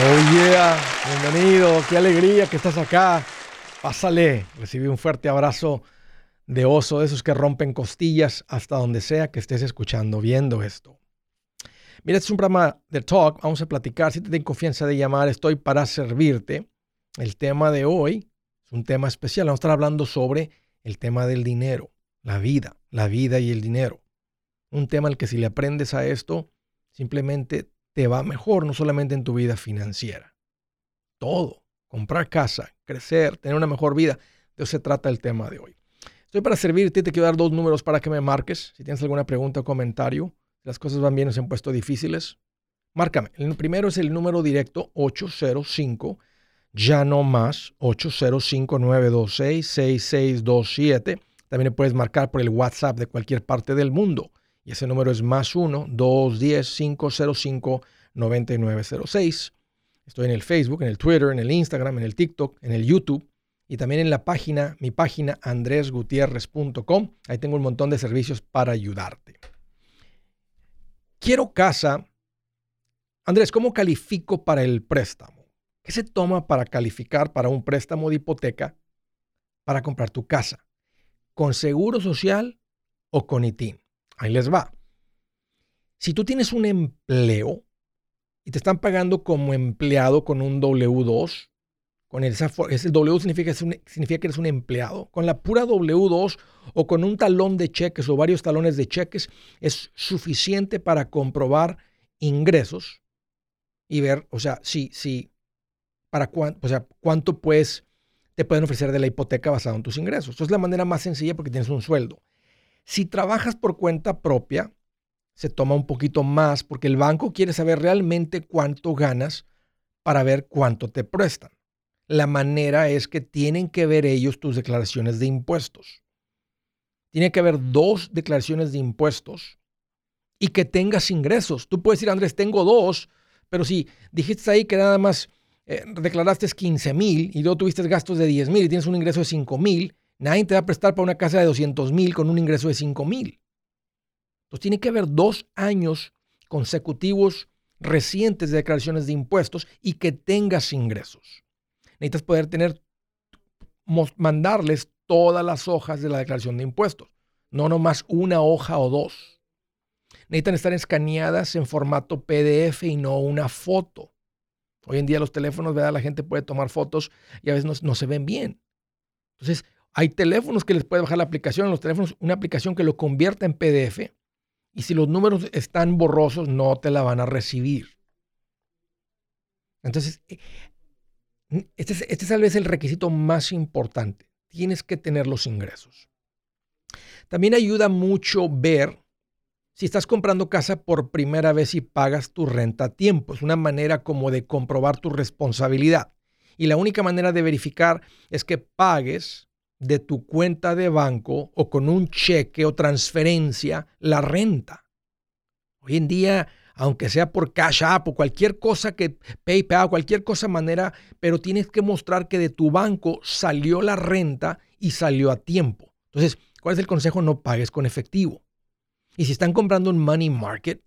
Oh yeah, bienvenido, qué alegría que estás acá. Pásale, recibí un fuerte abrazo de oso, de esos que rompen costillas hasta donde sea que estés escuchando, viendo esto. Mira, este es un programa de talk, vamos a platicar, si te den confianza de llamar, estoy para servirte. El tema de hoy es un tema especial, vamos a estar hablando sobre el tema del dinero, la vida, la vida y el dinero. Un tema al que si le aprendes a esto, simplemente te va mejor, no solamente en tu vida financiera. Todo, comprar casa, crecer, tener una mejor vida, de eso se trata el tema de hoy. Estoy para servirte, te quiero dar dos números para que me marques. Si tienes alguna pregunta o comentario, las cosas van bien o se han puesto difíciles, márcame. El primero es el número directo 805, ya no más, 805-926-6627. También puedes marcar por el WhatsApp de cualquier parte del mundo. Y ese número es más 1-210-505-9906. Estoy en el Facebook, en el Twitter, en el Instagram, en el TikTok, en el YouTube y también en la página, mi página andresgutierrez.com. Ahí tengo un montón de servicios para ayudarte. Quiero casa. Andrés, ¿cómo califico para el préstamo? ¿Qué se toma para calificar para un préstamo de hipoteca para comprar tu casa? ¿Con seguro social o con ITIN? Ahí les va. Si tú tienes un empleo y te están pagando como empleado con un W2, con el, ese W significa, que eres un empleado, con la pura W2 o con un talón de cheques o varios talones de cheques es suficiente para comprobar ingresos y ver, o sea, si, si, para cuánto, o sea, cuánto pues te pueden ofrecer de la hipoteca basado en tus ingresos. Eso es la manera más sencilla porque tienes un sueldo. Si trabajas por cuenta propia, se toma un poquito más porque el banco quiere saber realmente cuánto ganas para ver cuánto te prestan. La manera es que tienen que ver ellos tus declaraciones de impuestos. Tiene que haber dos declaraciones de impuestos y que tengas ingresos. Tú puedes decir, Andrés, tengo dos, pero si dijiste ahí que nada más eh, declaraste 15 mil y luego tuviste gastos de 10 mil y tienes un ingreso de 5 mil, Nadie te va a prestar para una casa de 200 mil con un ingreso de 5 mil. Entonces tiene que haber dos años consecutivos recientes de declaraciones de impuestos y que tengas ingresos. Necesitas poder tener, mandarles todas las hojas de la declaración de impuestos, no nomás una hoja o dos. Necesitan estar escaneadas en formato PDF y no una foto. Hoy en día los teléfonos, ¿verdad? La gente puede tomar fotos y a veces no, no se ven bien. Entonces, hay teléfonos que les puede bajar la aplicación, los teléfonos una aplicación que lo convierta en PDF y si los números están borrosos no te la van a recibir. Entonces, eh, este es, este es tal vez el requisito más importante. Tienes que tener los ingresos. También ayuda mucho ver si estás comprando casa por primera vez y pagas tu renta a tiempo. Es una manera como de comprobar tu responsabilidad. Y la única manera de verificar es que pagues de tu cuenta de banco o con un cheque o transferencia la renta. Hoy en día, aunque sea por Cash App o cualquier cosa que PayPal, cualquier cosa manera, pero tienes que mostrar que de tu banco salió la renta y salió a tiempo. Entonces, ¿cuál es el consejo? No pagues con efectivo. Y si están comprando un money market,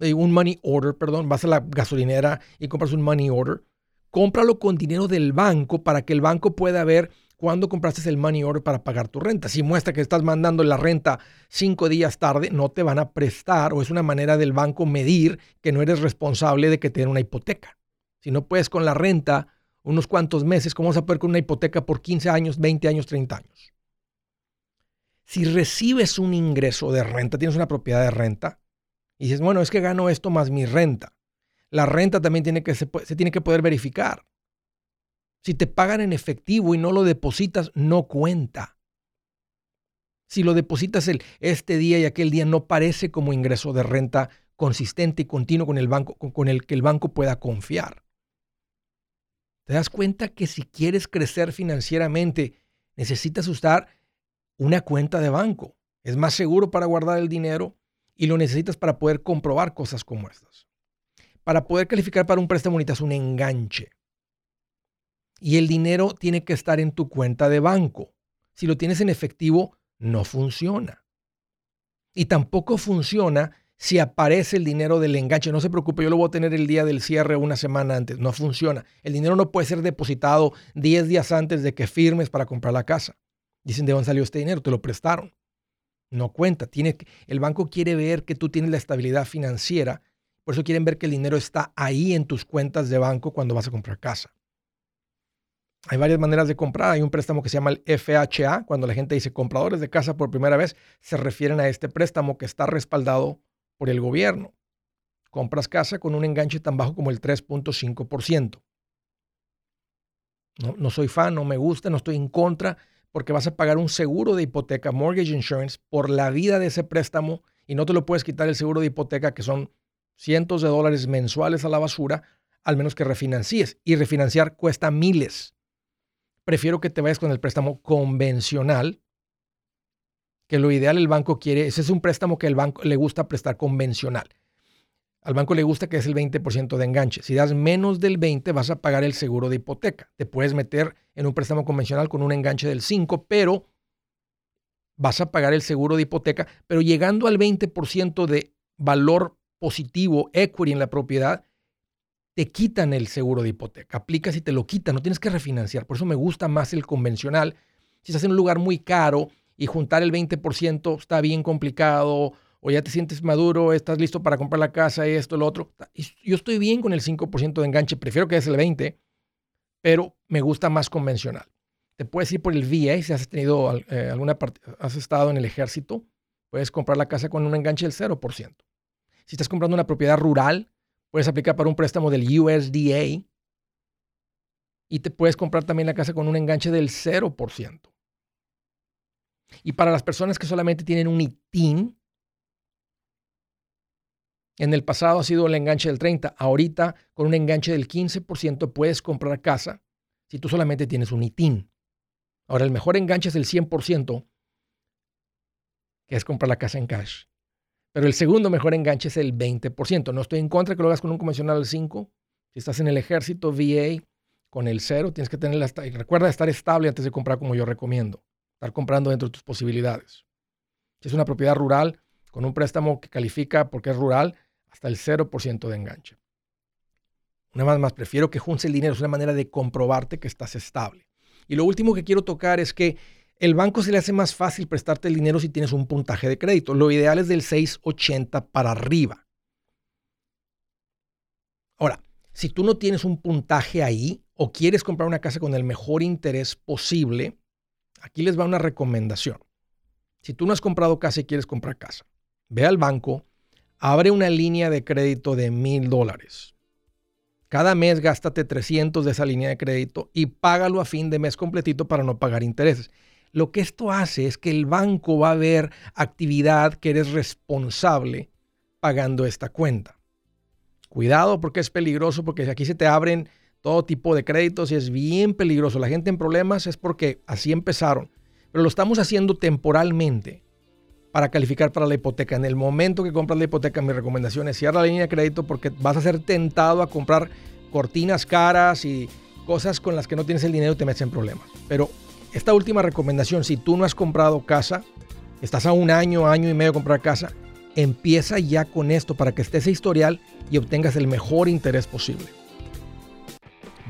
eh, un money order, perdón, vas a la gasolinera y compras un money order, cómpralo con dinero del banco para que el banco pueda ver cuando compraste el money order para pagar tu renta. Si muestra que estás mandando la renta cinco días tarde, no te van a prestar o es una manera del banco medir que no eres responsable de que te den una hipoteca. Si no puedes con la renta unos cuantos meses, ¿cómo vas a poder con una hipoteca por 15 años, 20 años, 30 años? Si recibes un ingreso de renta, tienes una propiedad de renta, y dices, bueno, es que gano esto más mi renta. La renta también tiene que, se tiene que poder verificar. Si te pagan en efectivo y no lo depositas, no cuenta. Si lo depositas el, este día y aquel día, no parece como ingreso de renta consistente y continuo con el banco, con, el que el banco pueda confiar. ¿Te das cuenta que si quieres crecer financieramente, necesitas usar una cuenta de banco? Es más seguro para guardar el dinero y lo necesitas para poder comprobar cosas como estas. Para poder calificar para un préstamo necesitas un enganche y el dinero tiene que estar en tu cuenta de banco. Si lo tienes en efectivo, no funciona. Y tampoco funciona si aparece el dinero del enganche. No se preocupe, yo lo voy a tener el día del cierre una semana antes. No funciona. El dinero no puede ser depositado 10 días antes de que firmes para comprar la casa. Dicen, ¿de dónde salió este dinero? Te lo prestaron. No cuenta. Tiene, el banco quiere ver que tú tienes la estabilidad financiera. Por eso quieren ver que el dinero está ahí en tus cuentas de banco cuando vas a comprar casa. Hay varias maneras de comprar. Hay un préstamo que se llama el FHA. Cuando la gente dice compradores de casa por primera vez, se refieren a este préstamo que está respaldado por el gobierno. Compras casa con un enganche tan bajo como el 3.5%. No, no soy fan, no me gusta, no estoy en contra, porque vas a pagar un seguro de hipoteca, mortgage insurance, por la vida de ese préstamo y no te lo puedes quitar el seguro de hipoteca, que son cientos de dólares mensuales a la basura, al menos que refinancies. Y refinanciar cuesta miles. Prefiero que te vayas con el préstamo convencional, que lo ideal el banco quiere, ese es un préstamo que el banco le gusta prestar convencional. Al banco le gusta que es el 20% de enganche. Si das menos del 20, vas a pagar el seguro de hipoteca. Te puedes meter en un préstamo convencional con un enganche del 5, pero vas a pagar el seguro de hipoteca. Pero llegando al 20% de valor positivo, equity en la propiedad, te quitan el seguro de hipoteca. Aplicas y te lo quitan. No tienes que refinanciar. Por eso me gusta más el convencional. Si estás en un lugar muy caro y juntar el 20% está bien complicado, o ya te sientes maduro, estás listo para comprar la casa, esto, lo otro. Yo estoy bien con el 5% de enganche, prefiero que es el 20%, pero me gusta más convencional. Te puedes ir por el VA si has tenido eh, has estado en el ejército, puedes comprar la casa con un enganche del 0%. Si estás comprando una propiedad rural, puedes aplicar para un préstamo del USDA y te puedes comprar también la casa con un enganche del 0%. Y para las personas que solamente tienen un ITIN, en el pasado ha sido el enganche del 30. Ahorita, con un enganche del 15%, puedes comprar casa si tú solamente tienes un ITIN. Ahora, el mejor enganche es el 100%, que es comprar la casa en cash. Pero el segundo mejor enganche es el 20%. No estoy en contra que lo hagas con un convencional al 5. Si estás en el ejército, VA, con el 0, tienes que tener y recuerda estar estable antes de comprar como yo recomiendo. Estar comprando dentro de tus posibilidades. Si es una propiedad rural con un préstamo que califica porque es rural, hasta el 0% de enganche. Una vez más, prefiero que juntes el dinero, es una manera de comprobarte que estás estable. Y lo último que quiero tocar es que el banco se le hace más fácil prestarte el dinero si tienes un puntaje de crédito. Lo ideal es del 680 para arriba. Ahora, si tú no tienes un puntaje ahí o quieres comprar una casa con el mejor interés posible, aquí les va una recomendación. Si tú no has comprado casa y quieres comprar casa, ve al banco, abre una línea de crédito de mil dólares. Cada mes gástate 300 de esa línea de crédito y págalo a fin de mes completito para no pagar intereses. Lo que esto hace es que el banco va a ver actividad que eres responsable pagando esta cuenta. Cuidado porque es peligroso, porque aquí se te abren todo tipo de créditos y es bien peligroso. La gente en problemas es porque así empezaron, pero lo estamos haciendo temporalmente para calificar para la hipoteca. En el momento que compras la hipoteca, mi recomendación es cierra la línea de crédito porque vas a ser tentado a comprar cortinas caras y cosas con las que no tienes el dinero y te metes en problemas. Pero esta última recomendación, si tú no has comprado casa, estás a un año, año y medio de comprar casa, empieza ya con esto para que estés historial y obtengas el mejor interés posible.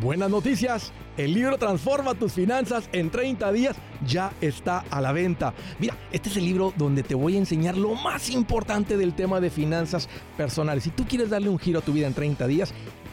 Buenas noticias, el libro Transforma tus finanzas en 30 días ya está a la venta. Mira, este es el libro donde te voy a enseñar lo más importante del tema de finanzas personales. Si tú quieres darle un giro a tu vida en 30 días,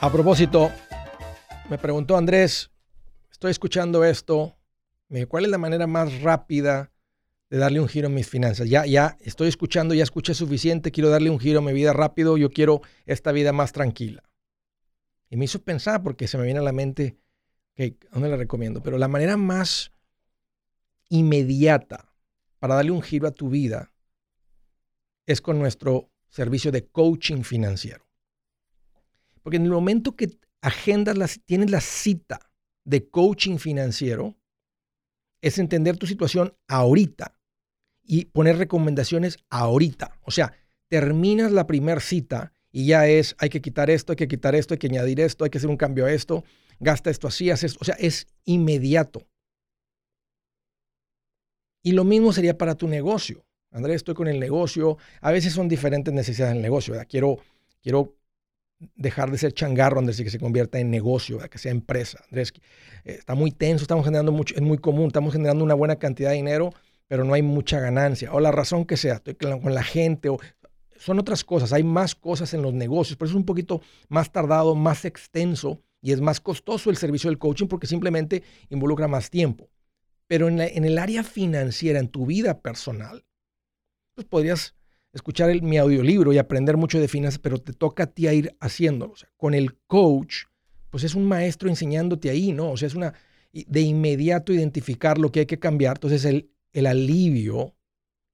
A propósito, me preguntó Andrés, estoy escuchando esto, ¿cuál es la manera más rápida de darle un giro a mis finanzas? Ya, ya estoy escuchando, ya escuché suficiente, quiero darle un giro a mi vida rápido, yo quiero esta vida más tranquila. Y me hizo pensar porque se me viene a la mente, que ¿dónde le recomiendo? Pero la manera más inmediata para darle un giro a tu vida es con nuestro servicio de coaching financiero. Porque en el momento que agendas, tienes la cita de coaching financiero, es entender tu situación ahorita y poner recomendaciones ahorita. O sea, terminas la primera cita y ya es, hay que quitar esto, hay que quitar esto, hay que añadir esto, hay que hacer un cambio a esto, gasta esto así, haces esto. O sea, es inmediato. Y lo mismo sería para tu negocio. Andrés, estoy con el negocio. A veces son diferentes necesidades del negocio. Quiero, quiero dejar de ser changarro, Andrés, y que se convierta en negocio, que sea empresa. Andrés, eh, está muy tenso, estamos generando mucho, es muy común, estamos generando una buena cantidad de dinero, pero no hay mucha ganancia. O la razón que sea, estoy con la gente, o son otras cosas, hay más cosas en los negocios, por eso es un poquito más tardado, más extenso y es más costoso el servicio del coaching porque simplemente involucra más tiempo. Pero en, en el área financiera, en tu vida personal, pues podrías escuchar mi audiolibro y aprender mucho de finanzas, pero te toca a ti a ir haciéndolo. Con el coach, pues es un maestro enseñándote ahí, ¿no? O sea, es una de inmediato identificar lo que hay que cambiar. Entonces el, el alivio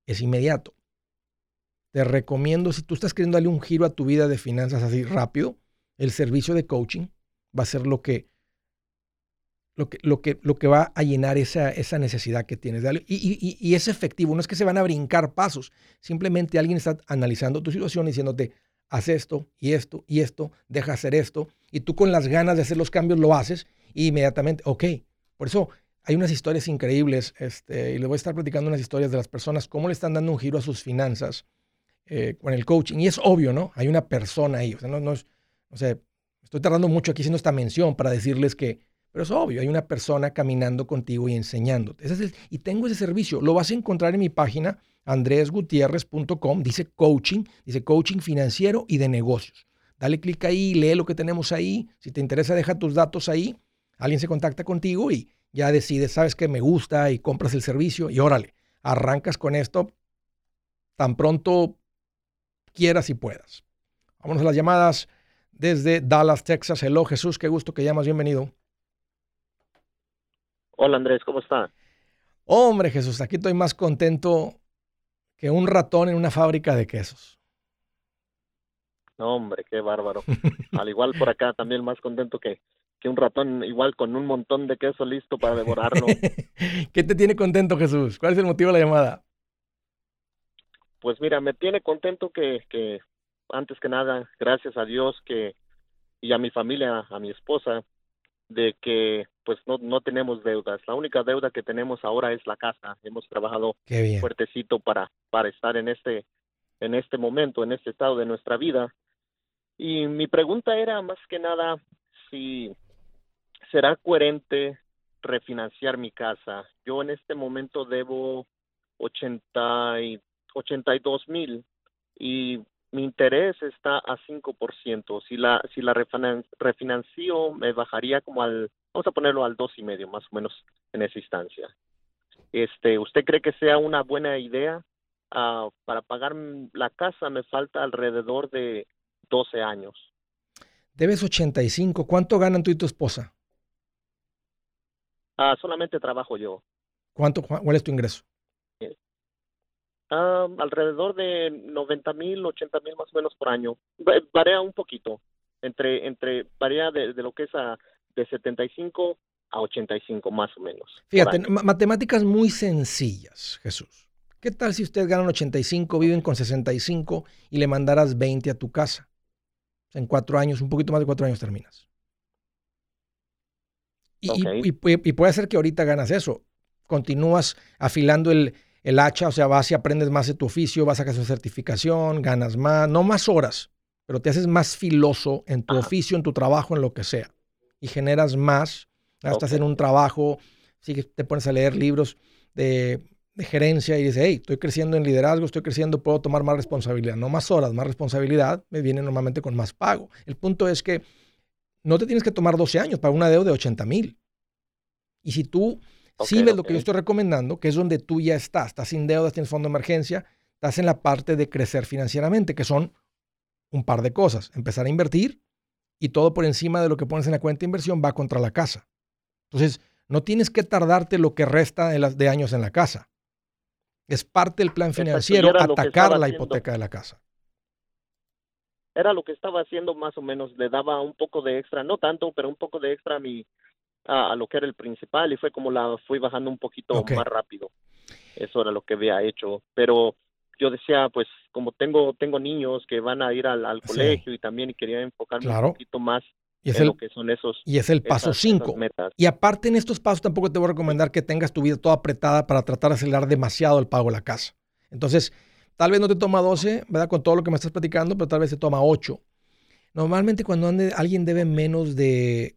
es inmediato. Te recomiendo, si tú estás queriendo darle un giro a tu vida de finanzas así rápido, el servicio de coaching va a ser lo que lo que, lo que, lo que va a llenar esa, esa necesidad que tienes. De y, y, y, es efectivo, no es que se van a brincar pasos, simplemente alguien está analizando tu situación diciéndote, haz esto y esto y esto, deja hacer esto, y tú con las ganas de hacer los cambios lo haces y inmediatamente, ok. Por eso hay unas historias increíbles, este, y les voy a estar platicando unas historias de las personas, cómo le están dando un giro a sus finanzas eh, con el coaching. Y es obvio, ¿no? Hay una persona ahí, o sea, no, no es, o sea, estoy tardando mucho aquí haciendo esta mención para decirles que pero es obvio, hay una persona caminando contigo y enseñándote. y tengo ese servicio. Lo vas a encontrar en mi página, andresgutierrez.com. Dice coaching, dice coaching financiero y de negocios. Dale clic ahí, lee lo que tenemos ahí. Si te interesa, deja tus datos ahí. Alguien se contacta contigo y ya decides, sabes que me gusta y compras el servicio y órale, arrancas con esto tan pronto quieras y puedas. Vámonos a las llamadas desde Dallas, Texas. Hello Jesús, qué gusto que llamas, bienvenido. Hola Andrés, ¿cómo está? Hombre Jesús, aquí estoy más contento que un ratón en una fábrica de quesos. No, hombre, qué bárbaro. Al igual por acá, también más contento que, que un ratón, igual con un montón de queso listo para devorarlo. ¿Qué te tiene contento Jesús? ¿Cuál es el motivo de la llamada? Pues mira, me tiene contento que, que antes que nada, gracias a Dios que y a mi familia, a mi esposa, de que pues no, no tenemos deudas. La única deuda que tenemos ahora es la casa. Hemos trabajado fuertecito para, para estar en este, en este momento, en este estado de nuestra vida. Y mi pregunta era más que nada si será coherente refinanciar mi casa. Yo en este momento debo 80 y, 82 mil y mi interés está a 5%. Si la, si la refinancio, me bajaría como al vamos a ponerlo al dos y medio, más o menos en esa instancia. Este, ¿usted cree que sea una buena idea? Ah, para pagar la casa me falta alrededor de 12 años. Debes 85. ¿Cuánto ganan tú y tu esposa? Ah, solamente trabajo yo. ¿Cuánto, ¿Cuál es tu ingreso? Ah, alrededor de 90 mil, 80 mil más o menos por año. Varía un poquito. Entre, entre varía de, lo que es a, de 75 a 85 más o menos. Fíjate, matemáticas muy sencillas, Jesús. ¿Qué tal si usted gana 85, viven con 65 y le mandaras 20 a tu casa? en cuatro años, un poquito más de cuatro años terminas. Y, puede ser que ahorita ganas eso. Continúas afilando el, hacha, o sea, vas y aprendes más de tu oficio, vas a hacer certificación, ganas más, no más horas, pero te haces más filoso en tu oficio, en tu trabajo, en lo que sea. Y generas más, estás en un trabajo, sí que te pones a leer libros de, de gerencia y dices, hey, estoy creciendo en liderazgo, estoy creciendo, puedo tomar más responsabilidad, no más horas, más responsabilidad, me viene normalmente con más pago. El punto es que no te tienes que tomar 12 años para una deuda de 80 mil. Y si tú sí ves lo que yo estoy recomendando, que es donde tú ya estás, estás sin deudas, tienes fondo de emergencia, estás en la parte de crecer financieramente, que son un par de cosas. Empezar a invertir y todo por encima de lo que pones en la cuenta de inversión va contra la casa. Entonces, no tienes que tardarte lo que resta de años en la casa. Es parte del plan financiero atacar la hipoteca de la casa era lo que estaba haciendo más o menos, le daba un poco de extra, no tanto, pero un poco de extra a mi a, lo que era el principal y fue como la fui bajando un poquito más rápido. Eso era lo que había hecho, pero yo decía, pues como tengo tengo niños que van a ir al, colegio y también quería enfocarme un poquito más en lo que son esos y es el paso 5. Y aparte en estos pasos tampoco te voy a recomendar que tengas tu vida toda apretada para tratar de acelerar demasiado el pago de la casa. Entonces, Tal vez no te toma 12, ¿verdad? Con todo lo que me estás platicando, pero tal vez te toma 8. Normalmente cuando alguien debe menos de,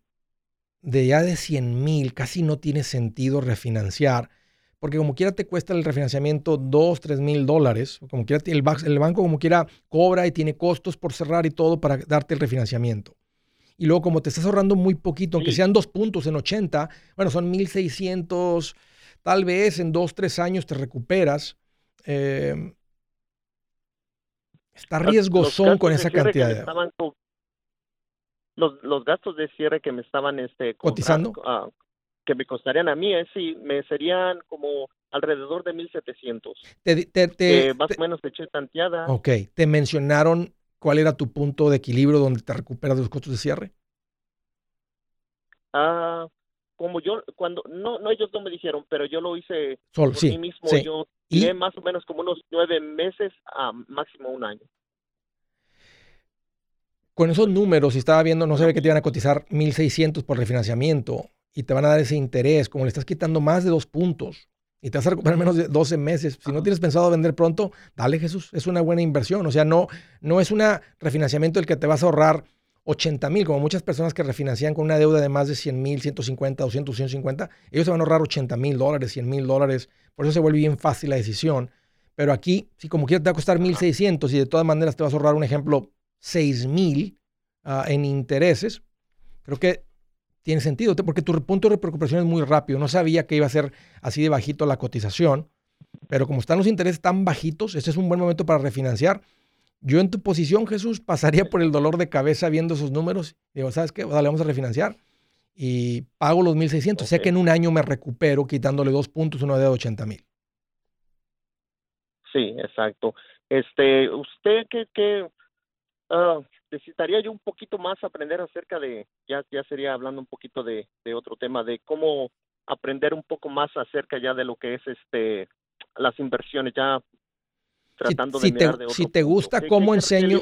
de ya de 100 mil, casi no tiene sentido refinanciar, porque como quiera te cuesta el refinanciamiento 2, 3 mil dólares, como quiera el, el banco como quiera cobra y tiene costos por cerrar y todo para darte el refinanciamiento. Y luego como te estás ahorrando muy poquito, aunque sean dos puntos en 80, bueno, son 1.600, tal vez en 2, 3 años te recuperas. Eh, Está riesgosón con esa cantidad de... Los, los, gastos de cierre que me estaban este, cotizando, ah, que me costarían a mí, eh, sí, me serían como alrededor de 1700. Te, te, más o menos te eché tanteada. Ok, ¿te mencionaron cuál era tu punto de equilibrio donde te recuperas de los costos de cierre? Ah, como yo, cuando, no, no ellos no me dijeron, pero yo lo hice Solo, por mí mismo. Yo tiré más o menos como unos nueve meses a máximo un año. Con esos números, si estaba viendo, no se ve que te iban a cotizar 1.600 por refinanciamiento y te van a dar ese interés, como le estás quitando más de dos puntos y te vas a recuperar menos de 12 meses. Si no tienes pensado vender pronto, dale Jesús, es una buena inversión. O sea, no, no es un refinanciamiento el que te vas a ahorrar 80 mil, como muchas personas que refinancian con una deuda de más de 100 mil, 150, 200, 150, ellos se van a ahorrar 80 mil dólares, 100 mil dólares, por eso se vuelve bien fácil la decisión. Pero aquí, si como quieras te va a costar 1.600 y de todas maneras te vas a ahorrar, un ejemplo, 6 mil ah, en intereses, creo que tiene sentido, porque tu punto de recuperación es muy rápido. No sabía que iba a ser así de bajito la cotización, pero como están los intereses tan bajitos, este es un buen momento para refinanciar yo en tu posición, Jesús, pasaría por el dolor de cabeza viendo esos números. Digo, ¿sabes qué? Dale, vamos a refinanciar. Y pago los 1.600. Sé que en un año me recupero quitándole dos puntos, una de 80 mil. Sí, exacto. Este, usted que, que ah, necesitaría yo un poquito más aprender acerca de, ya, ya sería hablando un poquito de, de otro tema, de cómo aprender un poco más acerca ya de lo que es este las inversiones ya tratando si, de te, si te gusta cómo enseño,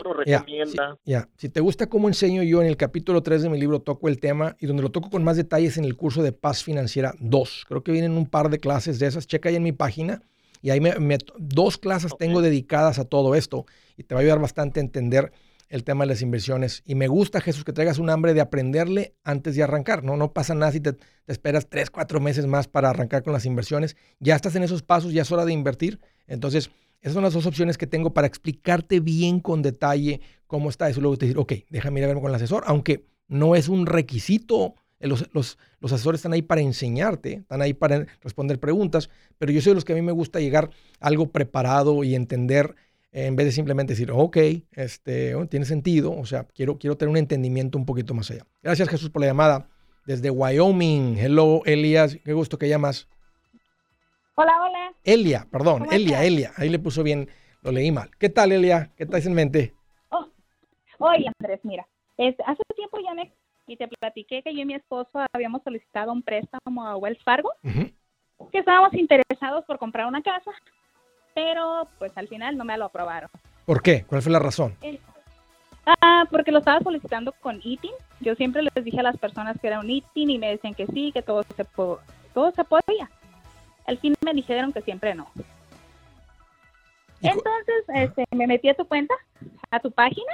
ya, si, te gusta cómo enseño yo en el capítulo 3 de mi libro toco el tema y donde lo toco con más detalles en el curso de Paz Financiera 2. Creo que vienen un par de clases de esas. Checa ahí en mi página y ahí me, dos clases tengo dedicadas a todo esto y te va a ayudar bastante a entender el tema de las inversiones. Y me gusta, Jesús, que traigas un hambre de aprenderle antes de arrancar. No, no pasa nada si te, esperas tres, cuatro meses más para arrancar con las inversiones. Ya estás en esos pasos, ya es hora de invertir. Entonces, esas son las dos opciones que tengo para explicarte bien con detalle cómo está eso. Luego te decir, ok, déjame ir a verme con el asesor, aunque no es un requisito Los, los, los, asesores están ahí para enseñarte, están ahí para responder preguntas, pero yo soy de los que a mí me gusta llegar algo preparado y entender en vez de simplemente decir, ok, este, oh, tiene sentido, o sea, quiero, quiero tener un entendimiento un poquito más allá. Gracias Jesús por la llamada. Desde Wyoming, hello Elias, qué gusto que llamas. Hola, hola. Elia, perdón, Elia, Elia, ahí le puso bien, lo leí mal. ¿Qué tal Elia? ¿Qué traes en mente? Oh, oye Andrés, mira, hace tiempo ya me y te platiqué que yo y mi esposo habíamos solicitado un préstamo a Wells Fargo, que estábamos interesados por comprar una casa, pero pues al final no me lo aprobaron. ¿Por qué? ¿Cuál fue la razón? ah, porque lo estaba solicitando con ITIN. Yo siempre les dije a las personas que era un ITIN y me decían que sí, que todo se, todo se podía. Al fin me dijeron que siempre no. Entonces este, me metí a tu cuenta, a tu página,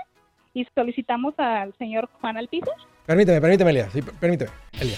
y solicitamos al señor Juan Alpizar. Permíteme, permíteme, Elia. Sí, permíteme, Elia.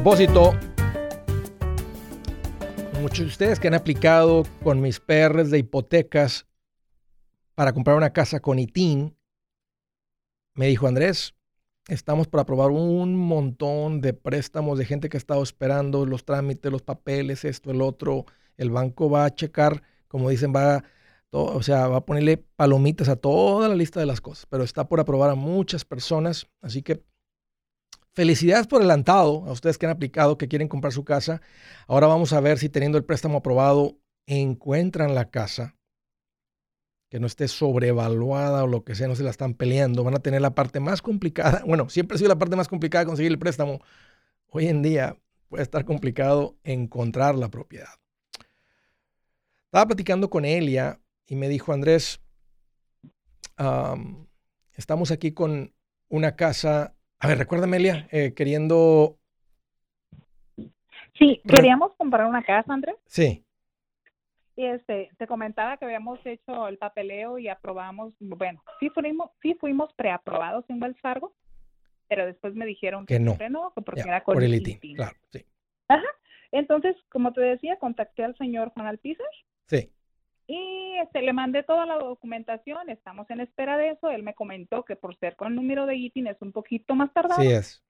Propósito, muchos de ustedes que han aplicado con mis PRs de hipotecas para comprar una casa con ITIN, me dijo Andrés, estamos para aprobar un montón de préstamos de gente que ha estado esperando los trámites, los papeles, esto, el otro. El banco va a checar, como dicen, va o sea, va a ponerle palomitas a toda la lista de las cosas, pero está por aprobar a muchas personas, así que Felicidades por adelantado a ustedes que han aplicado, que quieren comprar su casa. Ahora vamos a ver si teniendo el préstamo aprobado encuentran la casa que no esté sobrevaluada o lo que sea, no se la están peleando. Van a tener la parte más complicada. Bueno, siempre ha sido la parte más complicada conseguir el préstamo. Hoy en día puede estar complicado encontrar la propiedad. Estaba platicando con Elia y me dijo, Andrés, estamos aquí con una casa a ver, recuérdame, Elia, eh, queriendo... Sí, queríamos comprar una casa, Andrés. Sí. Y este, te comentaba que habíamos hecho el papeleo y aprobamos, bueno, sí fuimos, sí fuimos preaprobados en Wells Fargo, pero después me dijeron que, no, porque era con por el ITIN. Claro, sí. Ajá. Entonces, como te decía, contacté al señor Juan Alpizar. Y este, le mandé toda la documentación, estamos en espera de eso. Él me comentó que por ser con el número de ITIN es un poquito más tardado. Sí es.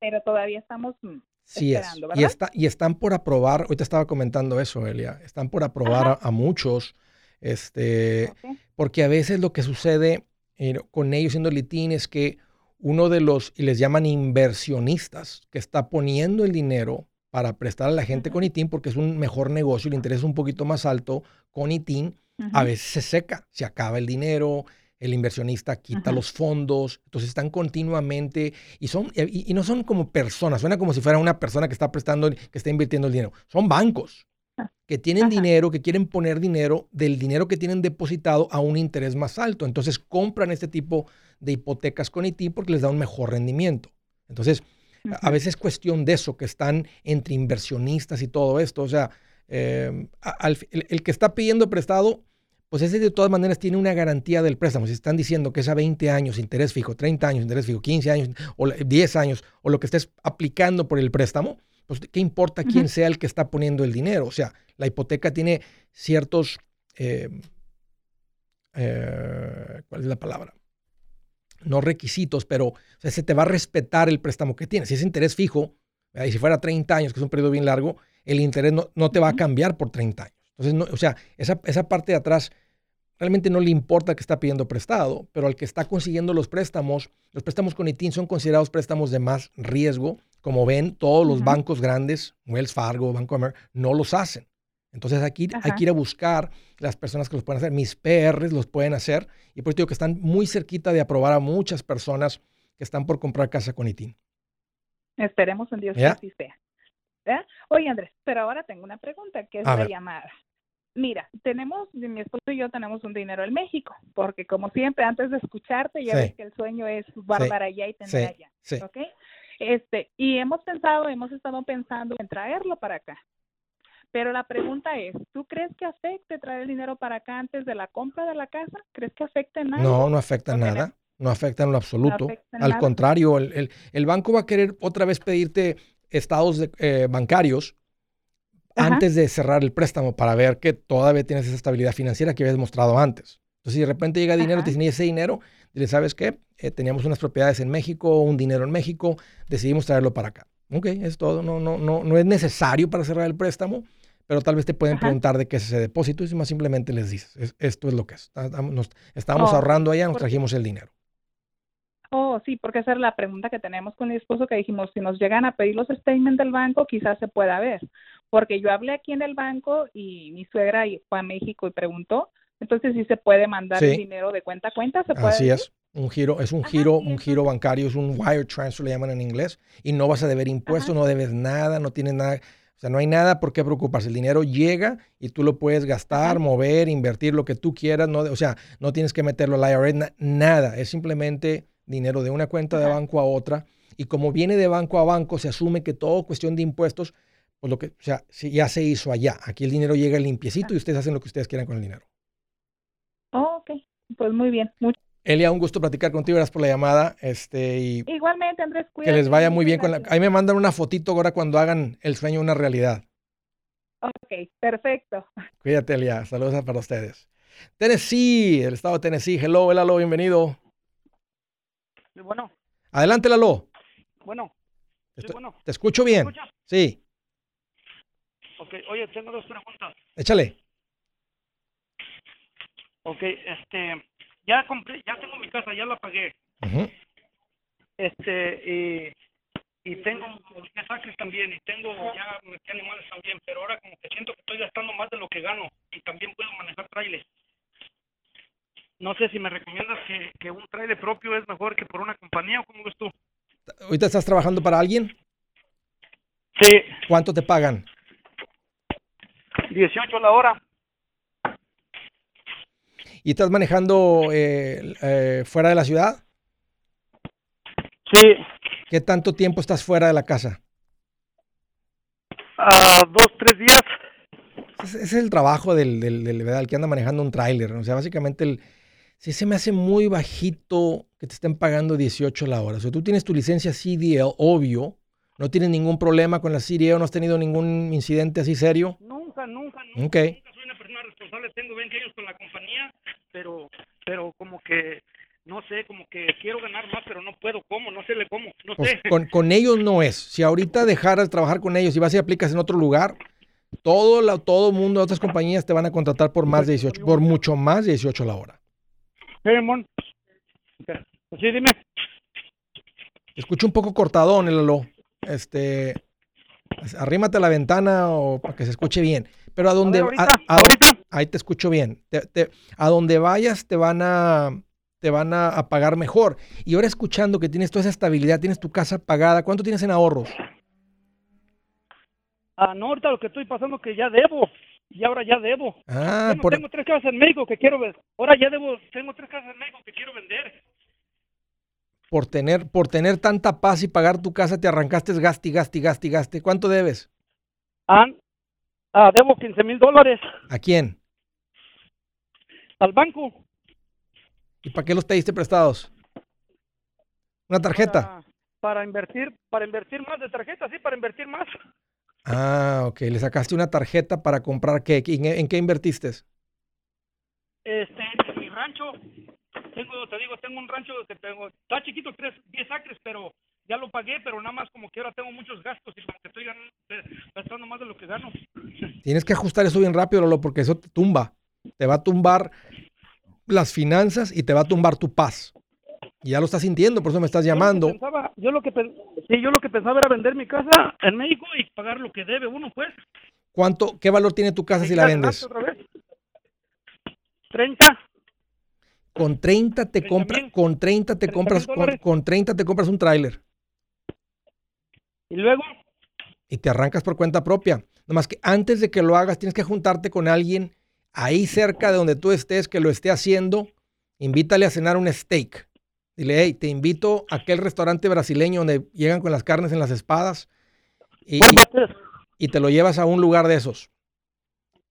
Pero todavía estamos mm, sí esperando, es. Y, está, y están por aprobar, hoy te estaba comentando eso, Elia, están por aprobar a, muchos, este, porque a veces lo que sucede eh, con ellos siendo el ITIN es que uno de los, y les llaman inversionistas, que está poniendo el dinero para prestar a la gente con ITIN porque es un mejor negocio, el interés es un poquito más alto con ITIN, a veces se seca, se acaba el dinero, el inversionista quita los fondos, entonces están continuamente y son y, no son como personas, suena como si fuera una persona que está prestando, que está invirtiendo el dinero, son bancos ah, que tienen dinero, que quieren poner dinero del dinero que tienen depositado a un interés más alto, entonces compran este tipo de hipotecas con ITIN porque les da un mejor rendimiento. Entonces, a veces es cuestión de eso, que están entre inversionistas y todo esto. O sea, em, el, que está pidiendo prestado, pues ese de todas maneras tiene una garantía del préstamo. Si están diciendo que es a 20 años, interés fijo, 30 años, interés fijo, 15 años, o 10 años, o lo que estés aplicando por el préstamo, pues qué importa quién sea el que está poniendo el dinero. O sea, la hipoteca tiene ciertos, em, eh, ¿cuál es la palabra? No requisitos, pero se te va a respetar el préstamo que tienes. Si es interés fijo, y si fuera 30 años, que es un periodo bien largo, el interés no, no te va a cambiar por 30 años. Entonces, no, o sea, esa, esa parte de atrás realmente no le importa que está pidiendo prestado, pero al que está consiguiendo los préstamos, los préstamos con ITIN son considerados préstamos de más riesgo. Como ven, todos los bancos grandes, Wells Fargo, Banco America, no los hacen. Entonces aquí hay que ir a buscar las personas que los pueden hacer. Mis PRs los pueden hacer y por eso digo que están muy cerquita de aprobar a muchas personas que están por comprar casa con ITIN. Esperemos en Dios que así sea. Oye Andrés, pero ahora tengo una pregunta que es la llamada. Mira, tenemos, mi esposo y yo tenemos un dinero en México, porque como siempre, antes de escucharte, ya ves que el sueño es guardar allá y tener allá. ¿Ok? Este, y hemos pensado, hemos estado pensando en traerlo para acá. Pero la pregunta es, ¿tú crees que afecte traer el dinero para acá antes de la compra de la casa? ¿Crees que afecte nada? No, no afecta nada. No afecta en lo absoluto. Al contrario, el, el, banco va a querer otra vez pedirte estados de, eh, bancarios antes de cerrar el préstamo para ver que todavía tienes esa estabilidad financiera que habías mostrado antes. Entonces, si de repente llega dinero, te dicen, ese dinero? Dile, ¿sabes qué? Eh, teníamos unas propiedades en México, un dinero en México, decidimos traerlo para acá. Ok, es todo. No, no, no, no es necesario para cerrar el préstamo, pero tal vez te pueden preguntar de qué es ese depósito y más simplemente les dices, esto es lo que es. Nos, estábamos oh, ahorrando allá, nos trajimos el dinero. Oh, sí, porque esa es la pregunta que tenemos con mi esposo que dijimos, si nos llegan a pedir los statements del banco, quizás se pueda ver. Porque yo hablé aquí en el banco y mi suegra fue a México y preguntó, entonces sí se puede mandar el dinero de cuenta a cuenta, ¿se puede Así es. Un giro, es un giro, un giro bancario, es un wire transfer, le llaman en inglés, y no vas a deber impuestos, no debes nada, no tienes nada, o sea, no hay nada por qué preocuparse. El dinero llega y tú lo puedes gastar, mover, invertir lo que tú quieras. No, o sea, no tienes que meterlo al IRS, nada. Es simplemente dinero de una cuenta de banco a otra. Y como viene de banco a banco, se asume que todo cuestión de impuestos, pues lo que, o sea, ya se hizo allá. Aquí el dinero llega limpiecito y ustedes hacen lo que ustedes quieran con el dinero. Oh, ok. Pues muy bien. Elia, un gusto platicar contigo, gracias por la llamada. Este, y Igualmente, Andrés, cuídate. Que les vaya muy bien. Con la, ahí me mandan una fotito ahora cuando hagan el sueño una realidad. Ok, perfecto. Cuídate, Elia. Saludos para ustedes. Tennessee, el estado de Tennessee. Hello, Lalo, bienvenido. bueno. Adelante, Lalo. Bueno. Te, bueno. te escucho bien. Sí. Ok, oye, tengo dos preguntas. Échale. Ok, este, ya compré, ya tengo mi casa, ya la pagué. Este, y, y tengo saques también, y tengo ya animales también, pero ahora como que siento que estoy gastando más de lo que gano y también puedo manejar trailers. No sé si me recomiendas que, que un trailer propio es mejor que por una compañía o cómo ves tú. ¿Ahorita estás trabajando para alguien? Sí. ¿Cuánto te pagan? 18 la hora. ¿Y estás manejando eh, eh, fuera de la ciudad? Sí. ¿Qué tanto tiempo estás fuera de la casa? Uh, dos, tres días. Ese es el trabajo del, del, que anda manejando un tráiler. O sea, básicamente el, si se me hace muy bajito que te estén pagando 18 la hora. O sea, tú tienes tu licencia CDL, obvio. No tienes ningún problema con la CDL, no has tenido ningún incidente así serio. Nunca, nunca, nunca. Okay. Nunca soy una persona responsable. Tengo 20 años con la compañía pero, pero como que, no sé, como que quiero ganar más, pero no puedo, ¿cómo? No sé cómo, no pues sé. Con, con, ellos no es. Si ahorita dejaras de trabajar con ellos y vas y aplicas en otro lugar, todo la, todo mundo, otras compañías te van a contratar por más de 18, por mucho más de 18 la hora. Sí, dime. Escucho un poco cortadón, el Este, arrímate a la ventana o para que se escuche bien. Pero a donde, ahí te escucho bien. a donde vayas te van a, te van a, pagar mejor. Y ahora escuchando que tienes toda esa estabilidad, tienes tu casa pagada, ¿cuánto tienes en ahorros? Ah, no, ahorita lo que estoy pasando es que ya debo. Y ahora ya debo. Ah, Tengo tres casas en México que quiero vender. Ahora ya debo, tengo tres casas en México que quiero vender. Por tener, por tener tanta paz y pagar tu casa, te arrancaste gaste, gaste, gaste, gaste. ¿Cuánto debes? Ah, ah debo 15 mil dólares. ¿A quién? al banco. ¿Y para qué los pediste prestados? ¿Una tarjeta? Para, invertir, para invertir más de tarjeta, sí, para invertir más. Ah, ok. ¿Le sacaste una tarjeta para comprar qué? ¿En, qué invertiste? Este, en mi rancho. Tengo, te digo, tengo un rancho que tengo, está chiquito, tres, 10 acres, pero ya lo pagué, pero nada más como que ahora tengo muchos gastos y como que estoy gastando más de lo que gano. Tienes que ajustar eso bien rápido, Lolo, porque eso te tumba. Te va a tumbar las finanzas y te va a tumbar tu paz. Y ya lo estás sintiendo, por eso me estás llamando. Yo lo que pensaba, yo lo que, pensaba era vender mi casa en México y pagar lo que debe uno, pues. ¿Cuánto, qué valor tiene tu casa si la vendes? 30. Con 30 te compras, con 30 te compras, con, 30 te compras un tráiler. ¿Y luego? Y te arrancas por cuenta propia. Nomás que antes de que lo hagas, tienes que juntarte con alguien ahí cerca de donde tú estés, que lo esté haciendo. Invítale a cenar un steak. Dile, hey, te invito a aquel restaurante brasileño donde llegan con las carnes en las espadas. Y, y te lo llevas a un lugar de esos.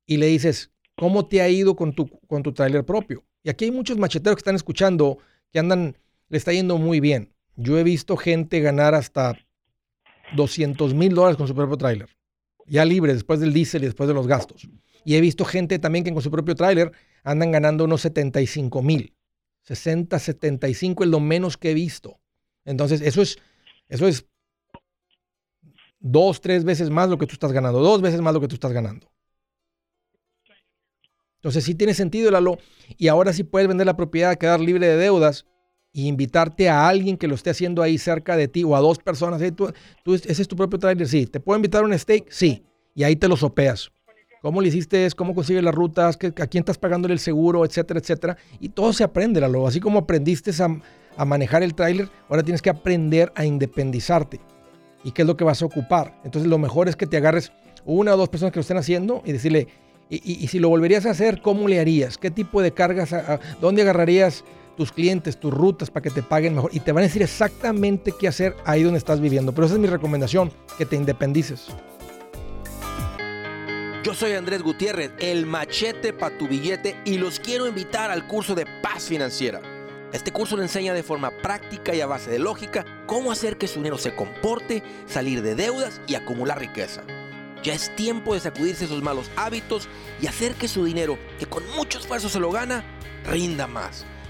Y le dices, ¿cómo te ha ido con tu, con tu tráiler propio? Y aquí hay muchos macheteros que están escuchando que andan, le está yendo muy bien. Yo he visto gente ganar hasta 200 mil dólares con su propio tráiler. Ya libre después del diésel y después de los gastos. Y he visto gente también que con su propio tráiler andan ganando unos 75 mil. 60, 75 es lo menos que he visto. Entonces, eso es, eso es dos, tres veces más lo que tú estás ganando. Dos veces más lo que tú estás ganando. Entonces sí tiene sentido, Lalo. Y ahora sí puedes vender la propiedad, quedar libre de deudas y invitarte a alguien que lo esté haciendo ahí cerca de ti o a dos personas. tú, ese es tu propio trailer, sí. ¿Te puedo invitar a un steak? Sí. Y ahí te lo sopeas. ¿Cómo le hiciste? ¿Cómo consigues las rutas? ¿A quién estás pagándole el seguro? Etcétera, etcétera. Y todo se aprende, Lalo. Así como aprendiste a, a manejar el trailer, ahora tienes que aprender a independizarte. ¿Y qué es lo que vas a ocupar? Entonces lo mejor es que te agarres una o dos personas que lo estén haciendo y decirle, y, si lo volverías a hacer, ¿cómo le harías? ¿Qué tipo de cargas? ¿Dónde agarrarías tus clientes, tus rutas para que te paguen mejor? Y te van a decir exactamente qué hacer ahí donde estás viviendo. Pero esa es mi recomendación, que te independices. Yo soy Andrés Gutiérrez, el machete para tu billete y los quiero invitar al curso de paz financiera. Este curso le enseña de forma práctica y a base de lógica cómo hacer que su dinero se comporte, salir de deudas y acumular riqueza. Ya es tiempo de sacudirse esos malos hábitos y hacer que su dinero, que con mucho esfuerzo se lo gana, rinda más.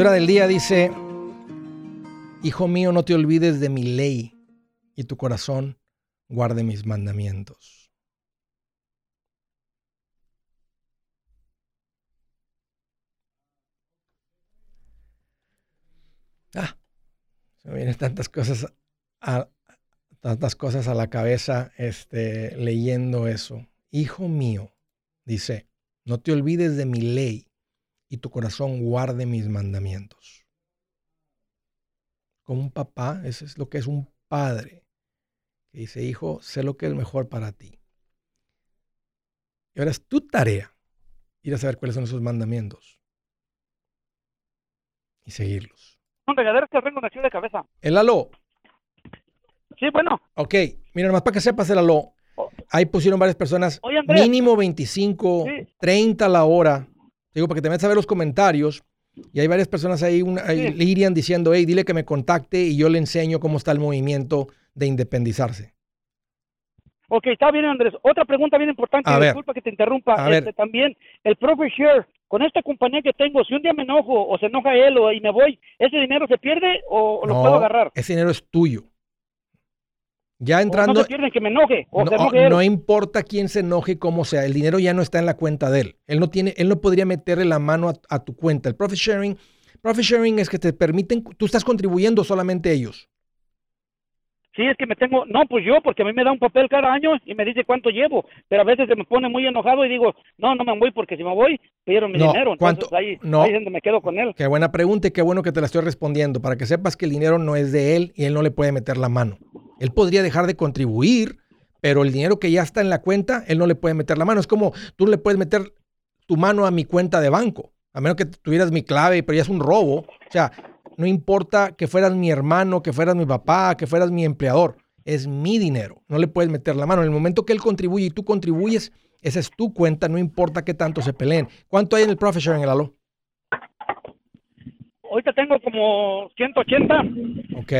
Escritura del día dice, Hijo mío, no te olvides de mi ley y tu corazón guarde mis mandamientos. Ah, se me vienen tantas cosas a, tantas cosas a la cabeza este, leyendo eso. Hijo mío, dice, no te olvides de mi ley y tu corazón guarde mis mandamientos. Como un papá, ese es lo que es un padre, que dice, hijo, sé lo que es mejor para ti. Y ahora es tu tarea ir a saber cuáles son esos mandamientos y seguirlos. Un regadero que vengo de cabeza. El aló. Sí, bueno. Ok, mira, nomás para que sepas el aló. Oh. Ahí pusieron varias personas, mínimo 25, 30 a la hora Digo, para que te metas a ver los comentarios. Y hay varias personas ahí, una, Lirian diciendo, hey, dile que me contacte y yo le enseño cómo está el movimiento de independizarse. Ok, está bien, Andrés. Otra pregunta bien importante, disculpa que te interrumpa. Este, también, el Profit Share, con esta compañía que tengo, si un día me enojo o se enoja él o, y me voy, ¿ese dinero se pierde o, lo puedo agarrar? Ese dinero es tuyo. Ya entrando. no se que me enoje. O no, se enoje no importa quién se enoje, cómo sea, el dinero ya no está en la cuenta de él. Él no tiene, él no podría meterle la mano a, a tu cuenta. El profit sharing, profit sharing es que te permiten, tú estás contribuyendo solamente ellos. Sí, es que me tengo, no, pues yo, porque a mí me da un papel cada año y me dice cuánto llevo, pero a veces se me pone muy enojado y digo, no, no me voy porque si me voy, pierdo mi dinero. Entonces ahí, no, ahí es donde me quedo con él. Qué buena pregunta y qué bueno que te la estoy respondiendo, para que sepas que el dinero no es de él y él no le puede meter la mano. Él podría dejar de contribuir, pero el dinero que ya está en la cuenta, él no le puede meter la mano. Es como tú le puedes meter tu mano a mi cuenta de banco, a menos que tuvieras mi clave, pero ya es un robo. O sea, no importa que fueras mi hermano, que fueras mi papá, que fueras mi empleador. Es mi dinero. No le puedes meter la mano. En el momento que él contribuye y tú contribuyes, esa es tu cuenta, no importa qué tanto se peleen. ¿Cuánto hay en el profit sharing, el alo? Ahorita tengo como 180. Ok.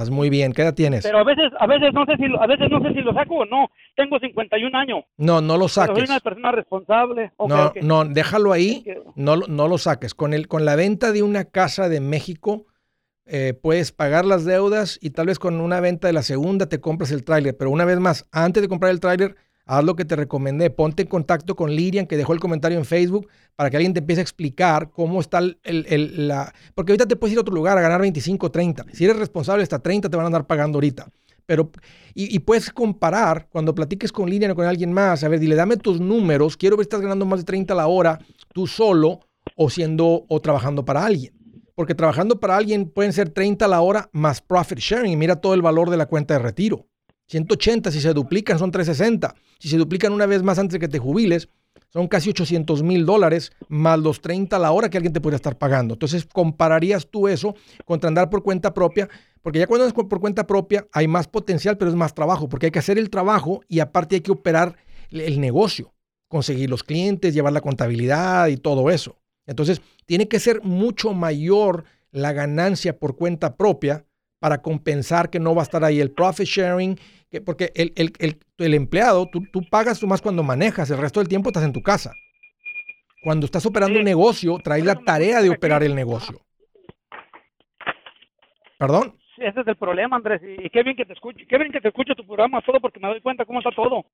Estás muy bien. ¿Qué edad tienes? Pero a veces, a veces no sé si, a veces no sé si lo saco o no. Tengo 51 años. No, no lo saques. soy una persona responsable. no, no, déjalo ahí. No, no lo saques. Con el, con la venta de una casa de México, eh, puedes pagar las deudas y tal vez con una venta de la segunda te compras el tráiler. Pero una vez más, antes de comprar el tráiler, haz lo que te recomendé. Ponte en contacto con Lirian, que dejó el comentario en Facebook, para que alguien te empiece a explicar cómo está el, la... Porque ahorita te puedes ir a otro lugar a ganar 25, 30. Si eres responsable, hasta 30 te van a andar pagando ahorita. Pero, y, puedes comparar cuando platiques con Lirian o con alguien más. A ver, dile, dame tus números. Quiero ver si estás ganando más de 30 a la hora tú solo o siendo o trabajando para alguien. Porque trabajando para alguien pueden ser 30 a la hora más profit sharing. Y mira todo el valor de la cuenta de retiro. 180, si se duplican son 360. Si se duplican una vez más antes de que te jubiles, son casi 800 mil dólares más los 30 a la hora que alguien te podría estar pagando. Entonces, compararías tú eso contra andar por cuenta propia, porque ya cuando andas por cuenta propia hay más potencial, pero es más trabajo, porque hay que hacer el trabajo y aparte hay que operar el negocio, conseguir los clientes, llevar la contabilidad y todo eso. Entonces, tiene que ser mucho mayor la ganancia por cuenta propia para compensar que no va a estar ahí el profit sharing porque el, el, el, empleado, tú, tú, pagas tú más cuando manejas, el resto del tiempo estás en tu casa. Cuando estás operando un negocio, traes la tarea de operar el negocio. ¿Perdón? Ese es el problema, Andrés. Y qué bien que te escuche, qué bien que te escuche tu programa todo porque me doy cuenta cómo está todo.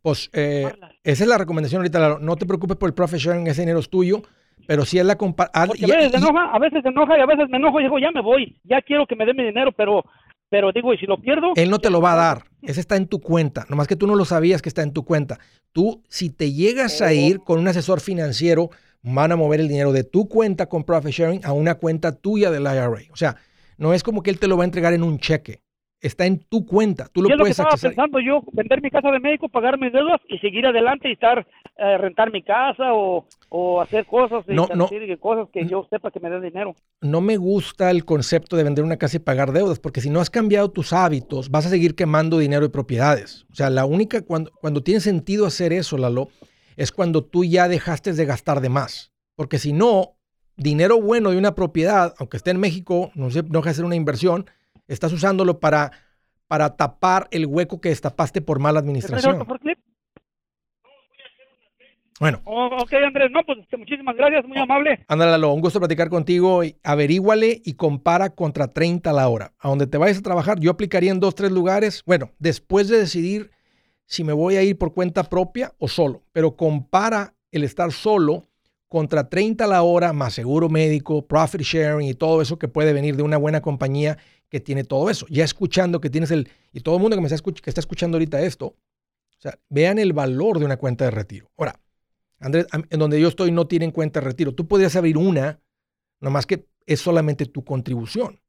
Pues eh, esa es la recomendación ahorita. No te preocupes por el profit sharing, ese dinero es tuyo. Pero si es la comparación. A veces se enoja, a veces se enoja y a veces me enojo y digo, ya me voy, ya quiero que me dé mi dinero, pero pero digo, ¿y si lo pierdo? Él no te lo va a dar. Ese está en tu cuenta. Nomás que tú no lo sabías que está en tu cuenta. Tú, si te llegas a ir con un asesor financiero, van a mover el dinero de tu cuenta con Profit Sharing a una cuenta tuya del IRA. O sea, no es como que él te lo va a entregar en un cheque está en tu cuenta. Tú lo puedes es lo que estaba pensando yo, vender mi casa de México, pagar mis deudas y seguir adelante y estar, eh, rentar mi casa o, hacer cosas, y cosas que yo sepa que me den dinero. No me gusta el concepto de vender una casa y pagar deudas, porque si no has cambiado tus hábitos, vas a seguir quemando dinero y propiedades. O sea, la única, cuando, cuando tiene sentido hacer eso, Lalo, es cuando tú ya dejaste de gastar de más. Porque si no, dinero bueno de una propiedad, aunque esté en México, no, sé, no deja de ser una inversión, Estás usándolo para, para tapar el hueco que destapaste por mala administración. Bueno. Oh, ok, Andrés, no, pues este, muchísimas gracias, muy amable. Ándale, un gusto platicar contigo. Averíguale y compara contra 30 a la hora. A donde te vayas a trabajar, yo aplicaría en dos, tres lugares. Bueno, después de decidir si me voy a ir por cuenta propia o solo, pero compara el estar solo contra 30 a la hora, más seguro médico, profit sharing y todo eso que puede venir de una buena compañía que tiene todo eso. Ya escuchando que tienes el, y todo el mundo que me está, que está escuchando ahorita esto, o sea, vean el valor de una cuenta de retiro. Ahora, Andrés, en donde yo estoy no tienen cuenta de retiro. Tú podrías abrir una, nomás que es solamente tu contribución.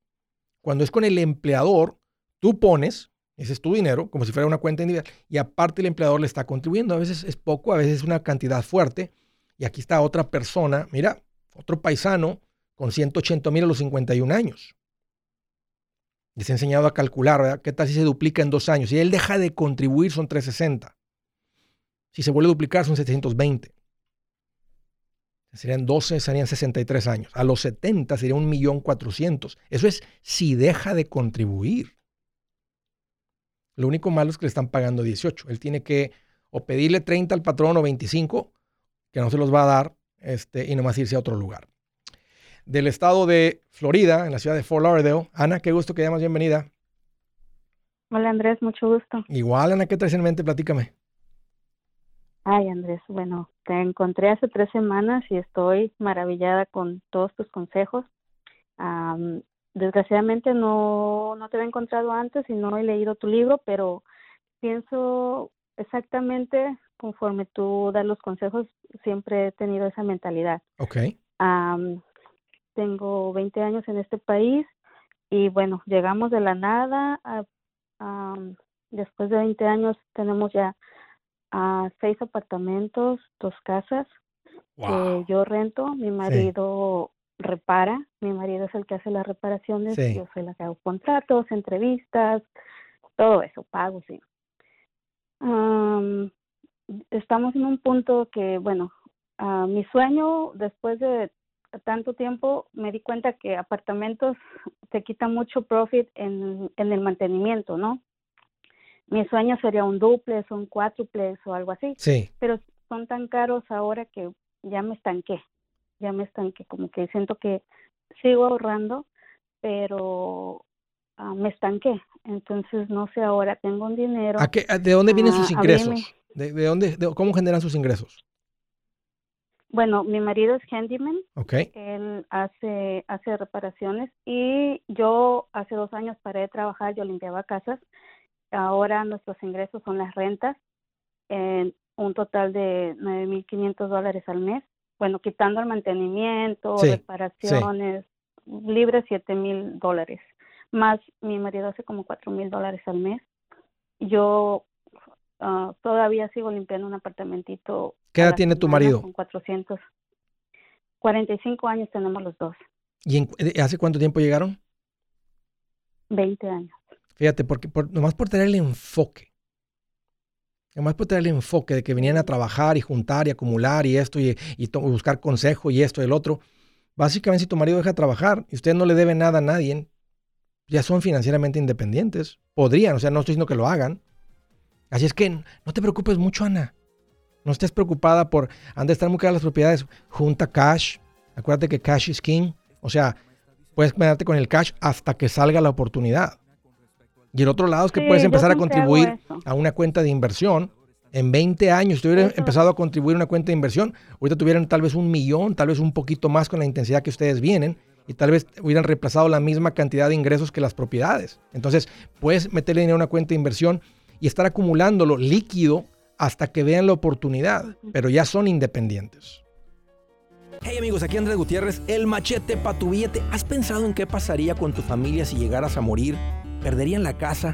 Cuando es con el empleador, tú pones, ese es tu dinero, como si fuera una cuenta individual, y aparte el empleador le está contribuyendo. A veces es poco, a veces es una cantidad fuerte. Y aquí está otra persona, mira, otro paisano con 180 mil a los 51 años. Les he enseñado a calcular, ¿verdad? ¿Qué tal si se duplica en dos años? Si él deja de contribuir son 360. Si se vuelve a duplicar son 720. Serían 12, serían 63 años. A los 70 sería 1.400.000. Eso es si deja de contribuir. Lo único malo es que le están pagando 18. Él tiene que o pedirle 30 al patrón o 25, que no se los va a dar, este, y nomás irse a otro lugar. Del estado de Florida, en la ciudad de Fort Lauderdale. Ana, qué gusto que llamas, bienvenida. Hola Andrés, mucho gusto. Igual, Ana, ¿qué traes en mente? Platícame. Ay, Andrés, bueno, te encontré hace tres semanas y estoy maravillada con todos tus consejos. desgraciadamente no, no te había encontrado antes y no he leído tu libro, pero pienso exactamente conforme tú das los consejos, siempre he tenido esa mentalidad. Ok. Tengo 20 años en este país y bueno, llegamos de la nada. después de 20 años tenemos ya a seis apartamentos, dos casas que yo rento, mi marido repara, mi marido es el que hace las reparaciones, yo soy la que hago contratos, entrevistas, todo eso, pagos, sí. estamos en un punto que, bueno, uh, mi sueño después de tanto tiempo me di cuenta que apartamentos te quitan mucho profit en, en el mantenimiento, ¿no? mi sueño sería un duplex, un cuádruplex o algo así. Sí. Pero son tan caros ahora que ya me estanqué. Ya me estanqué, como que siento que sigo ahorrando, pero ah, me estanqué. Entonces, no sé, ahora tengo un dinero. ¿A qué, ¿De dónde vienen sus ingresos? ¿De, dónde, ¿Cómo generan sus ingresos? Bueno, mi marido es handyman. Okay. Él hace, hace reparaciones y yo hace dos años paré de trabajar, yo limpiaba casas Ahora nuestros ingresos son las rentas, en un total de 9.500 dólares al mes. Bueno, quitando el mantenimiento, reparaciones, libre 7.000 dólares. Más mi marido hace como 4.000 dólares al mes. Yo ah, todavía sigo limpiando un apartamentito. ¿Qué edad tiene tu marido? Con 400. 45 años tenemos los dos. ¿Y eh, hace cuánto tiempo llegaron? 20 años. Fíjate, porque nomás por tener el enfoque, nomás por tener el enfoque de que venían a trabajar y juntar y acumular y esto y, buscar consejo y esto y el otro, básicamente si tu marido deja de trabajar y usted no le debe nada a nadie, ya son financieramente independientes. Podrían, o sea, no estoy diciendo que lo hagan. Así es que no te preocupes mucho, Ana. No estés preocupada por, han de estar muy caras las propiedades. Junta cash. Acuérdate que cash is king. O sea, puedes quedarte con el cash hasta que salga la oportunidad. Y el otro lado es que puedes empezar a contribuir a una cuenta de inversión. En 20 años, si hubieran empezado a contribuir a una cuenta de inversión, ahorita tuvieran tal vez un millón, tal vez un poquito más con la intensidad que ustedes vienen y tal vez hubieran reemplazado la misma cantidad de ingresos que las propiedades. Entonces, puedes meterle dinero a una cuenta de inversión y estar acumulándolo líquido hasta que vean la oportunidad, pero ya son independientes. Hey amigos, aquí Andrés Gutiérrez, el machete para tu billete. ¿Has pensado en qué pasaría con tu familia si llegaras a morir? perderían la casa,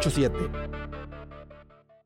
887.